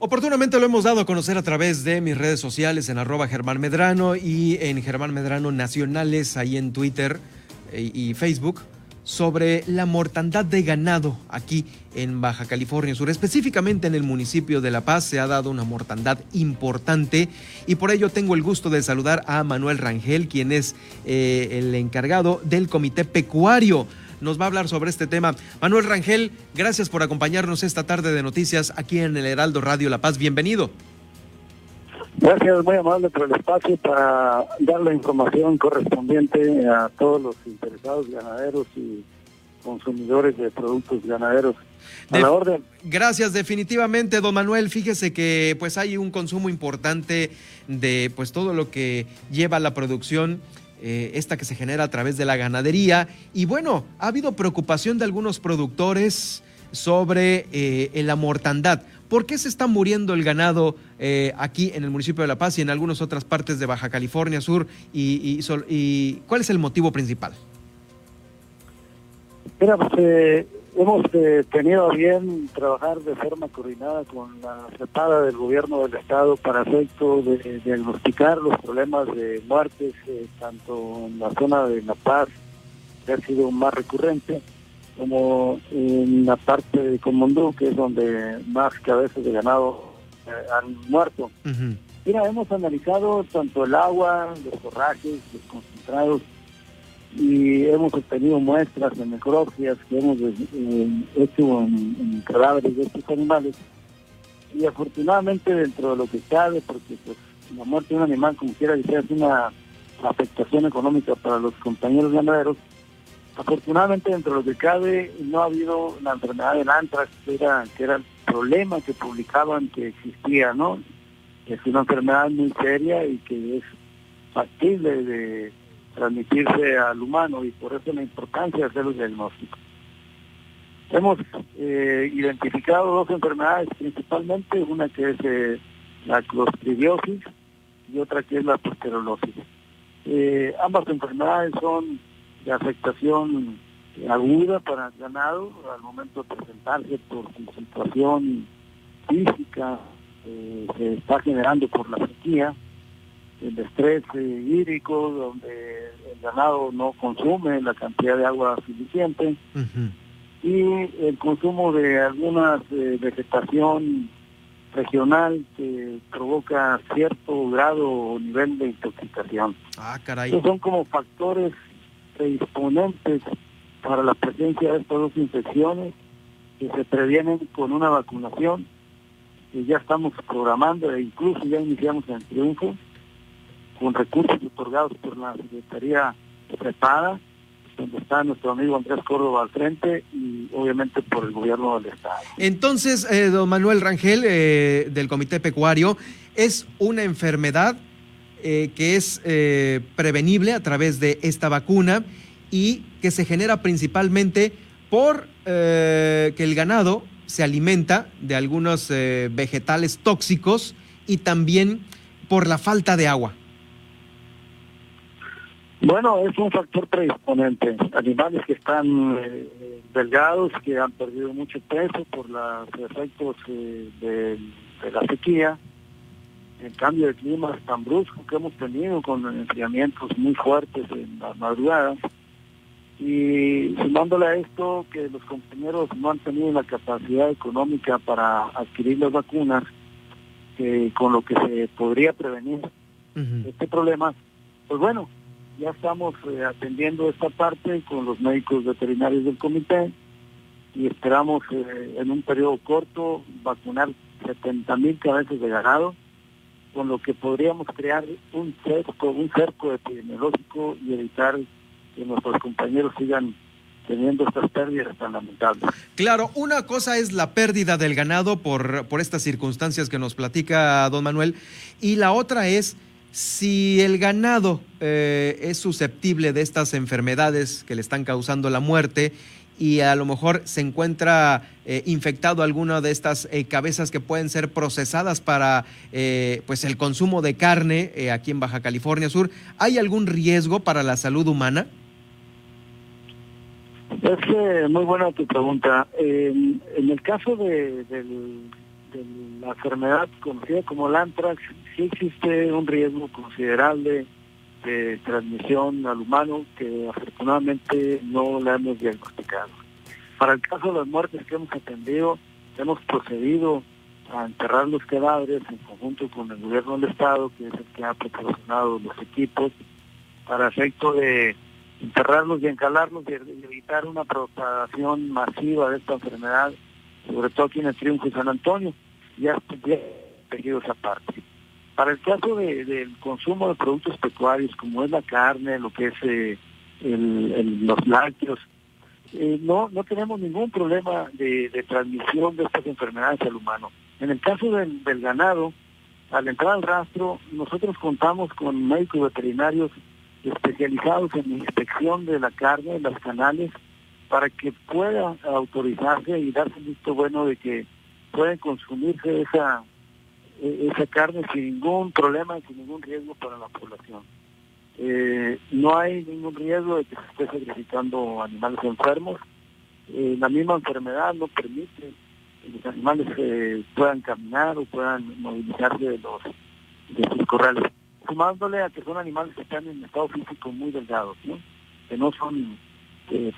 Oportunamente lo hemos dado a conocer a través de mis redes sociales en arroba Germán Medrano y en Germán Medrano Nacionales ahí en Twitter eh, y Facebook sobre la mortandad de ganado aquí en Baja California Sur. Específicamente en el municipio de La Paz se ha dado una mortandad importante y por ello tengo el gusto de saludar a Manuel Rangel, quien es eh, el encargado del Comité Pecuario nos va a hablar sobre este tema. Manuel Rangel, gracias por acompañarnos esta tarde de noticias aquí en el Heraldo Radio La Paz. Bienvenido. Gracias, muy amable por el espacio para dar la información correspondiente a todos los interesados ganaderos y consumidores de productos ganaderos. A la orden. Gracias, definitivamente, don Manuel. Fíjese que pues hay un consumo importante de pues todo lo que lleva la producción eh, esta que se genera a través de la ganadería. Y bueno, ha habido preocupación de algunos productores sobre eh, la mortandad. ¿Por qué se está muriendo el ganado eh, aquí en el municipio de La Paz y en algunas otras partes de Baja California Sur? ¿Y, y, cuál es el motivo principal? Mira, pues, hemos eh, tenido bien trabajar de forma coordinada con la cepada del gobierno del estado para efecto de, diagnosticar los problemas de muertes eh, tanto en la zona de La Paz, que ha sido más recurrente, como en la parte de Comondú, que es donde más cabezas de ganado eh, han muerto. Mira, hemos analizado tanto el agua, los forrajes, los concentrados, y hemos obtenido muestras de necropsias que hemos eh, hecho en, cadáveres de estos animales y afortunadamente dentro de lo que cabe, porque pues la muerte de un animal como quiera decir es una afectación económica para los compañeros ganaderos, afortunadamente dentro de lo que cabe no ha habido la enfermedad del antrax, que era, que era el problema que publicaban que existía, ¿no? Que es una enfermedad muy seria y que es factible de transmitirse al humano y por eso la importancia de hacer los diagnósticos. Hemos eh, identificado dos enfermedades principalmente, una que es eh, la clostridiosis y otra que es la posterolosis. Eh, ambas enfermedades son de afectación aguda para el ganado al momento de presentarse por su situación física, se está generando por la sequía, el estrés hídrico, donde el ganado no consume la cantidad de agua suficiente y el consumo de alguna eh, vegetación regional que provoca cierto grado o nivel de intoxicación. Ah, caray. Estos son como factores predisponentes para la presencia de estas dos infecciones que se previenen con una vacunación que ya estamos programando e incluso ya iniciamos en triunfo con recursos otorgados por la Secretaría Prepada, donde está nuestro amigo Andrés Córdoba al frente y obviamente por el gobierno del Estado. Entonces, eh, don Manuel Rangel, eh, del Comité Pecuario, es una enfermedad eh, que es prevenible a través de esta vacuna y que se genera principalmente por que el ganado se alimenta de algunos vegetales tóxicos y también por la falta de agua. Bueno, es un factor predisponente. Animales que están eh, delgados, que han perdido mucho peso por los efectos eh, de, la sequía, el cambio de clima tan brusco que hemos tenido con enfriamientos muy fuertes en las madrugadas. Y sumándole a esto que los compañeros no han tenido la capacidad económica para adquirir las vacunas, con lo que se podría prevenir este problema, pues bueno, ya estamos eh, atendiendo esta parte con los médicos veterinarios del comité y esperamos eh, en un periodo corto vacunar 70 mil cabezas de ganado, con lo que podríamos crear un cerco, un cerco epidemiológico y evitar que nuestros compañeros sigan teniendo estas pérdidas tan lamentables. Claro, una cosa es la pérdida del ganado por, por estas circunstancias que nos platica don Manuel, y la otra es si el ganado eh, es susceptible de estas enfermedades que le están causando la muerte y a lo mejor se encuentra eh, infectado alguna de estas eh, cabezas que pueden ser procesadas para pues el consumo de carne aquí en Baja California Sur, ¿hay algún riesgo para la salud humana? Es muy buena tu pregunta. en el caso de, la enfermedad conocida como el antrax, sí existe un riesgo considerable de transmisión al humano que afortunadamente no la hemos diagnosticado. Para el caso de las muertes que hemos atendido, hemos procedido a enterrar los cadáveres en conjunto con el gobierno del Estado, que es el que ha proporcionado los equipos, para efecto de enterrarlos y encalarlos y evitar una propagación masiva de esta enfermedad, sobre todo aquí en el Triunfo y San Antonio, ya, ya tejidos aparte. Para el caso del consumo de productos pecuarios, como es la carne, lo que es eh, los lácteos, eh, no, no tenemos ningún problema de, transmisión de estas enfermedades al humano. En el caso del, ganado, al entrar al rastro, nosotros contamos con médicos veterinarios especializados en inspección de la carne, las canales, para que pueda autorizarse y darse visto bueno de que pueden consumirse esa, e, esa carne sin ningún problema y sin ningún riesgo para la población. Eh, no hay ningún riesgo de que se esté sacrificando animales enfermos. Eh, la misma enfermedad no permite que los animales eh, puedan caminar o puedan movilizarse de los de sus corrales. Sumándole a que son animales que están en estado físico muy delgados, que no son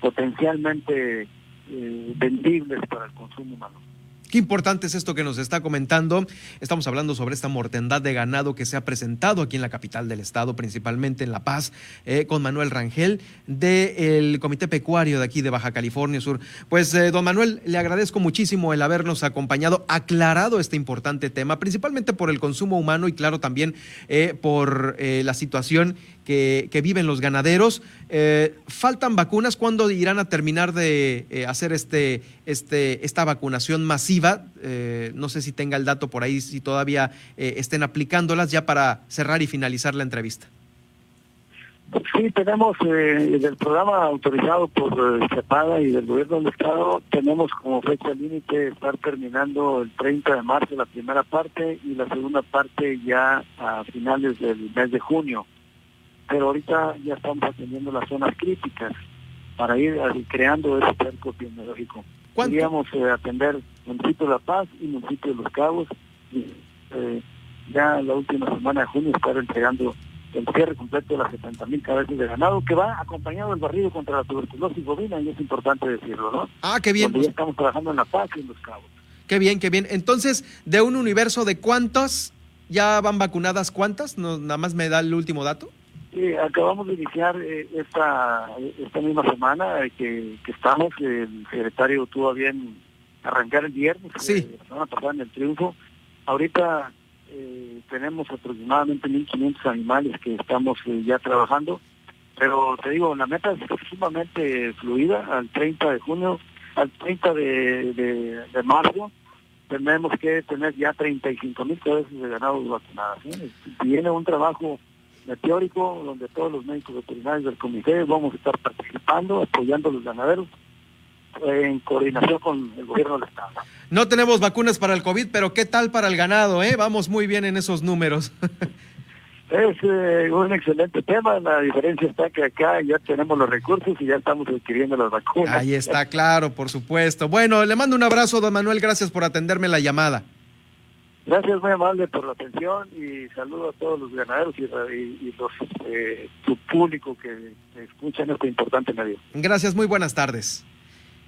potencialmente vendibles para el consumo humano. Qué importante es esto que nos está comentando. Estamos hablando sobre esta mortandad de ganado que se ha presentado aquí en la capital del estado, principalmente en La Paz, eh, con Manuel Rangel del Comité Pecuario de aquí de Baja California Sur. Pues, eh, don Manuel, le agradezco muchísimo el habernos acompañado, aclarado este importante tema, principalmente por el consumo humano y, claro, también eh, por la situación que, viven los ganaderos. ¿Faltan vacunas? ¿Cuándo irán a terminar de hacer este, este, esta vacunación masiva? Eh, no sé si tenga el dato por ahí, si todavía estén aplicándolas ya para cerrar y finalizar la entrevista. Sí, tenemos del programa autorizado por CEPADA y del gobierno del Estado, tenemos como fecha límite estar terminando el 30 de marzo la primera parte y la segunda parte ya a finales del mes de junio pero ahorita ya estamos atendiendo las zonas críticas para ir creando ese cerco epidemiológico. Podríamos eh, atender municipio de La Paz y municipio de Los Cabos y eh, ya la última semana de junio estar entregando el cierre completo de las 70 mil cabezas de ganado que va acompañado del barrido contra la tuberculosis bovina y es importante decirlo, ¿no? Ah, qué bien. ya estamos trabajando en La Paz y en Los Cabos. Qué bien, qué bien. Entonces, de un universo de cuántos ya van vacunadas, ¿cuántas? No, nada más me da el último dato. Sí, acabamos de iniciar eh, esta esta misma semana eh, que, estamos, el secretario tuvo bien arrancar el viernes, sí. Eh, la semana pasada en el triunfo. Ahorita tenemos aproximadamente 1.500 animales que estamos ya trabajando, pero te digo, la meta es sumamente fluida, al 30 de junio, al 30 de, de, marzo, tenemos que tener ya 35 mil cabezas de ganado vacunadas. Viene un trabajo teórico, donde todos los médicos veterinarios del comité vamos a estar participando, apoyando a los ganaderos en coordinación con el gobierno del Estado. No tenemos vacunas para el COVID, pero ¿qué tal para el ganado? Eh? Vamos muy bien en esos números. es eh, un excelente tema, la diferencia está que acá ya tenemos los recursos y ya estamos adquiriendo las vacunas. Ahí está, claro, por supuesto. Bueno, le mando un abrazo, don Manuel, gracias por atenderme la llamada. Gracias, muy amable por la atención y saludo a todos los ganaderos y, los, eh, su público que escuchan este importante medio. Gracias, muy buenas tardes.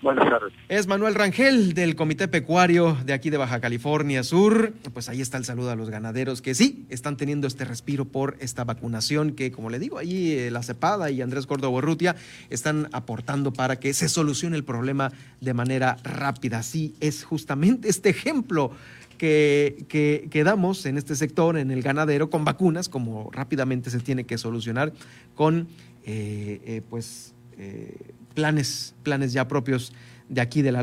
Buenas tardes. Es Manuel Rangel del Comité Pecuario de aquí de Baja California Sur. Pues ahí está el saludo a los ganaderos que sí están teniendo este respiro por esta vacunación que, como le digo, ahí eh, la Cepada y Andrés Córdoba Urrutia están aportando para que se solucione el problema de manera rápida. Así es justamente este ejemplo que, que, damos en este sector, en el ganadero, con vacunas, como rápidamente se tiene que solucionar con eh, eh, pues, planes, planes ya propios de aquí de la